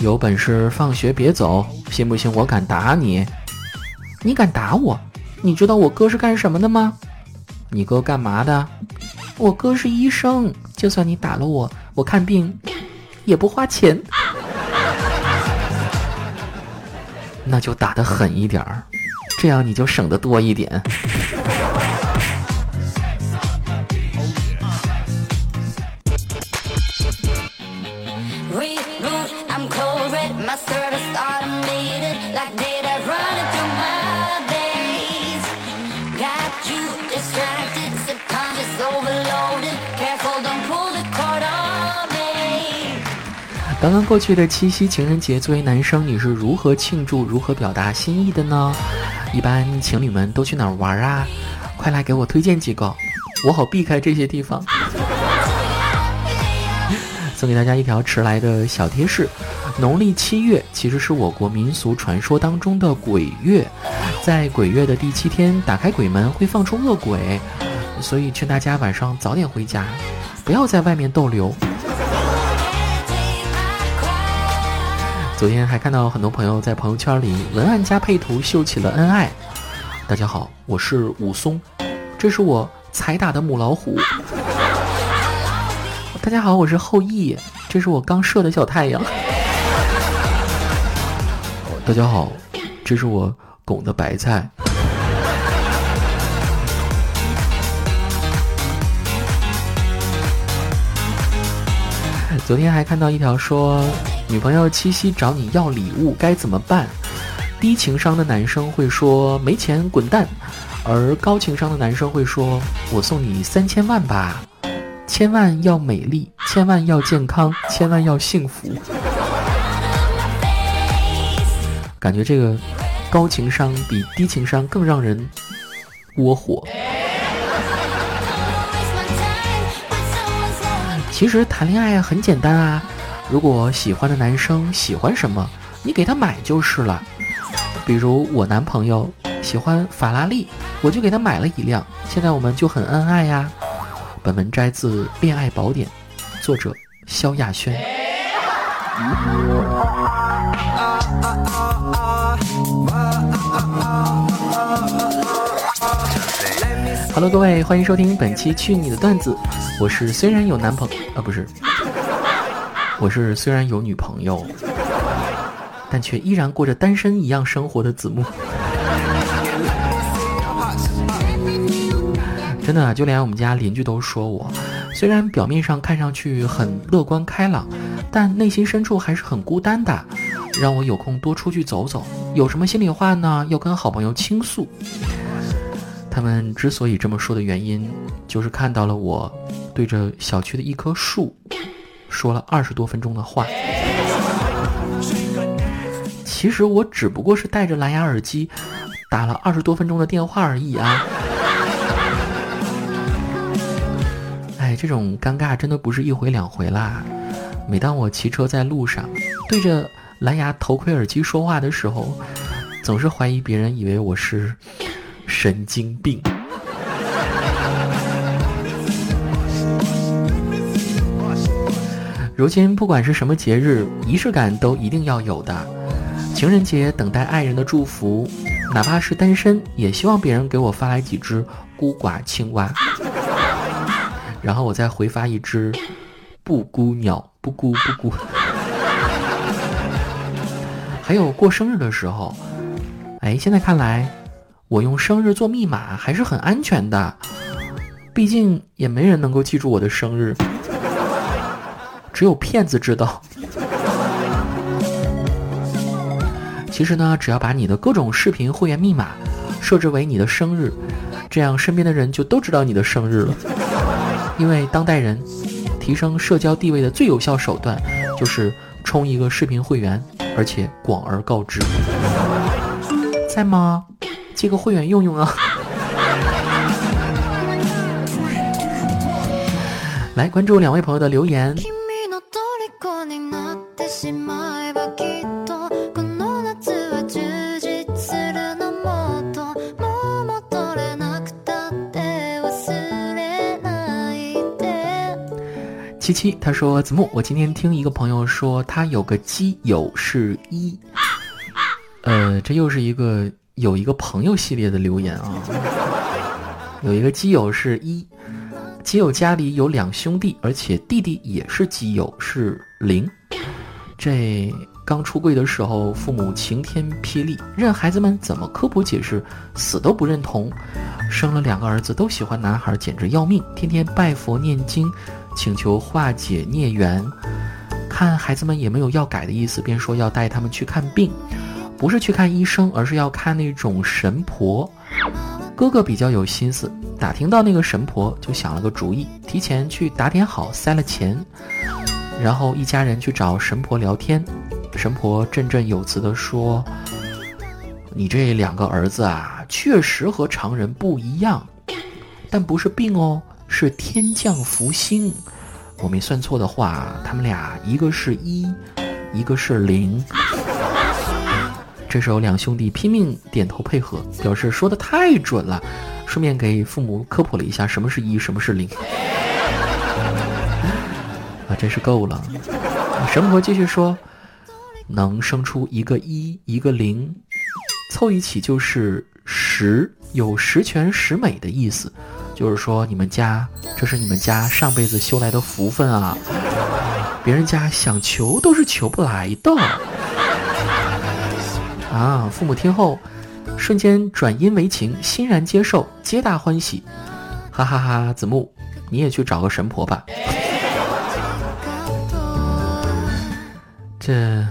有本事放学别走，信不信我敢打你？你敢打我？你知道我哥是干什么的吗？你哥干嘛的？我哥是医生。就算你打了我，我看病也不花钱。那就打得狠一点儿，这样你就省得多一点。刚刚过去的七夕情人节，作为男生，你是如何庆祝、如何表达心意的呢？一般情侣们都去哪儿玩啊？快来给我推荐几个，我好避开这些地方。送给大家一条迟来的小贴士：农历七月其实是我国民俗传说当中的鬼月，在鬼月的第七天，打开鬼门会放出恶鬼，所以劝大家晚上早点回家，不要在外面逗留。昨天还看到很多朋友在朋友圈里文案加配图秀起了恩爱。大家好，我是武松，这是我才打的母老虎。大家好，我是后羿，这是我刚射的小太阳。大家好，这是我拱的白菜。昨天还看到一条说。女朋友七夕找你要礼物该怎么办？低情商的男生会说没钱滚蛋，而高情商的男生会说我送你三千万吧，千万要美丽，千万要健康，千万要幸福。感觉这个高情商比低情商更让人窝火。其实谈恋爱很简单啊。如果喜欢的男生喜欢什么，你给他买就是了。比如我男朋友喜欢法拉利，我就给他买了一辆。现在我们就很恩爱呀。本文摘自《恋爱宝典》，作者萧亚轩。Hello，各位，欢迎收听本期《去你的段子》，我是虽然有男朋友啊，不是。我是虽然有女朋友，但却依然过着单身一样生活的子木。真的，就连我们家邻居都说我，虽然表面上看上去很乐观开朗，但内心深处还是很孤单的。让我有空多出去走走，有什么心里话呢，要跟好朋友倾诉。他们之所以这么说的原因，就是看到了我对着小区的一棵树。说了二十多分钟的话，其实我只不过是戴着蓝牙耳机打了二十多分钟的电话而已啊！哎，这种尴尬真的不是一回两回啦。每当我骑车在路上对着蓝牙头盔耳机说话的时候，总是怀疑别人以为我是神经病。如今不管是什么节日，仪式感都一定要有的。情人节等待爱人的祝福，哪怕是单身，也希望别人给我发来几只孤寡青蛙，然后我再回发一只布谷鸟，布谷布谷。还有过生日的时候，哎，现在看来，我用生日做密码还是很安全的，毕竟也没人能够记住我的生日。只有骗子知道。其实呢，只要把你的各种视频会员密码设置为你的生日，这样身边的人就都知道你的生日了。因为当代人提升社交地位的最有效手段，就是充一个视频会员，而且广而告之。在吗？借个会员用用啊！来关注两位朋友的留言。七七他说子木，我今天听一个朋友说他有个基友是一，呃，这又是一个有一个朋友系列的留言啊，有一个基友是一，基友家里有两兄弟，而且弟弟也是基友是零，这。刚出柜的时候，父母晴天霹雳，任孩子们怎么科普解释，死都不认同。生了两个儿子，都喜欢男孩，简直要命。天天拜佛念经，请求化解孽缘。看孩子们也没有要改的意思，便说要带他们去看病，不是去看医生，而是要看那种神婆。哥哥比较有心思，打听到那个神婆，就想了个主意，提前去打点好，塞了钱，然后一家人去找神婆聊天。神婆振振有词地说：“你这两个儿子啊，确实和常人不一样，但不是病哦，是天降福星。我没算错的话，他们俩一个是一，一个是零。”这时候，两兄弟拼命点头配合，表示说的太准了，顺便给父母科普了一下什么是一，什么是零。啊，真是够了！神婆继续说。能生出一个一一个零，凑一起就是十，有十全十美的意思，就是说你们家这是你们家上辈子修来的福分啊，别人家想求都是求不来的。啊！父母听后，瞬间转阴为晴，欣然接受，皆大欢喜。哈哈哈！子木，你也去找个神婆吧。这。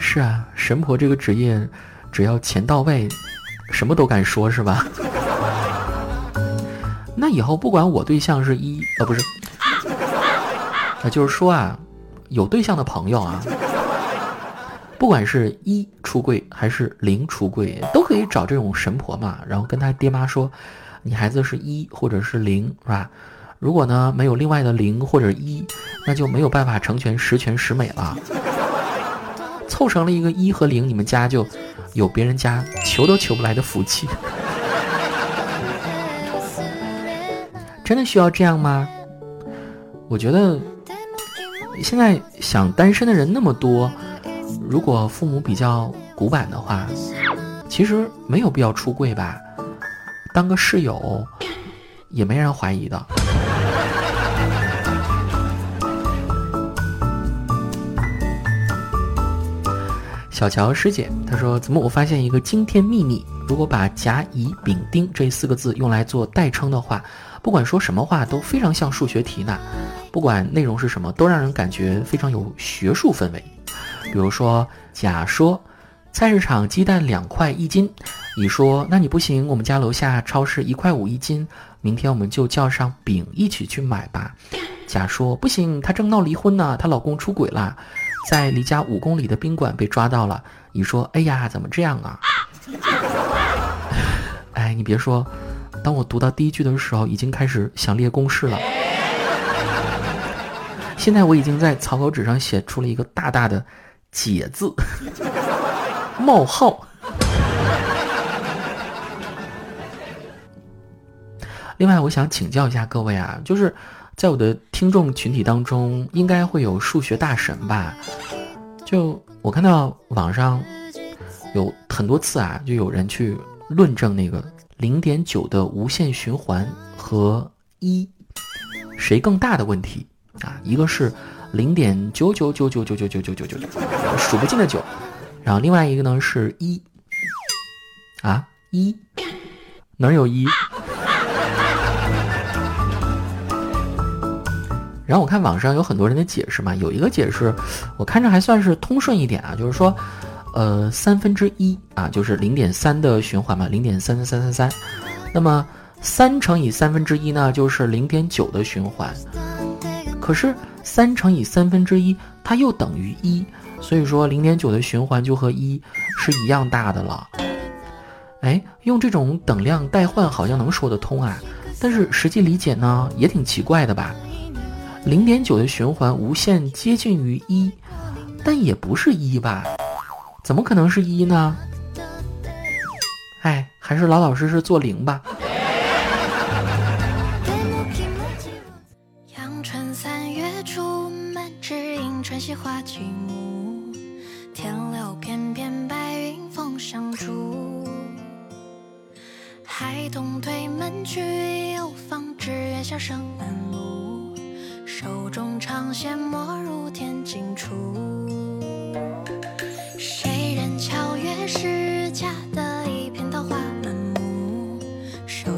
是啊，神婆这个职业，只要钱到位，什么都敢说，是吧？那以后不管我对象是一，呃，不是，那就是说啊，有对象的朋友啊，不管是一出柜还是零出柜，都可以找这种神婆嘛，然后跟他爹妈说，你孩子是一或者是零，是吧？如果呢没有另外的零或者一，那就没有办法成全十全十美了。凑成了一个一和零，你们家就有别人家求都求不来的福气。真的需要这样吗？我觉得现在想单身的人那么多，如果父母比较古板的话，其实没有必要出柜吧，当个室友也没人怀疑的。小乔师姐她说：“怎么我发现一个惊天秘密？如果把甲乙丙丁这四个字用来做代称的话，不管说什么话都非常像数学题呢。不管内容是什么，都让人感觉非常有学术氛围。比如说，甲说菜市场鸡蛋两块一斤，乙说那你不行，我们家楼下超市一块五一斤，明天我们就叫上丙一起去买吧。甲说不行，她正闹离婚呢，她老公出轨了。”在离家五公里的宾馆被抓到了。你说：“哎呀，怎么这样啊？” 哎，你别说，当我读到第一句的时候，已经开始想列公式了。现在我已经在草稿纸上写出了一个大大的“解”字，冒号。另外，我想请教一下各位啊，就是。在我的听众群体当中，应该会有数学大神吧？就我看到网上有很多次啊，就有人去论证那个零点九的无限循环和一谁更大的问题啊。一个是零点九九九九九九九九九九九，数不尽的九，然后另外一个呢是一啊一哪有一？然后我看网上有很多人的解释嘛，有一个解释，我看着还算是通顺一点啊，就是说，呃，三分之一啊，就是零点三的循环嘛，零点三三三三三，那么三乘以三分之一呢，就是零点九的循环。可是三乘以三分之一，它又等于一，所以说零点九的循环就和一是一样大的了。哎，用这种等量代换好像能说得通啊，但是实际理解呢，也挺奇怪的吧？零点九的循环无限接近于一但也不是一吧？怎么可能是一呢？哎还是老老实实做零吧。阳春三月初满枝迎春花天留片片白云风上住孩童推门去又放纸鸢笑声满路中长线没入天尽处。谁人巧月时，恰的一片桃花满目？手。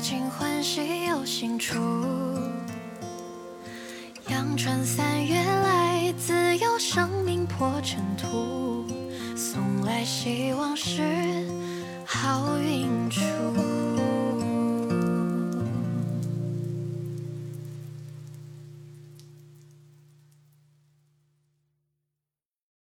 今欢喜又新处，阳春三月来，自有生命破尘土。送来希望是好运出。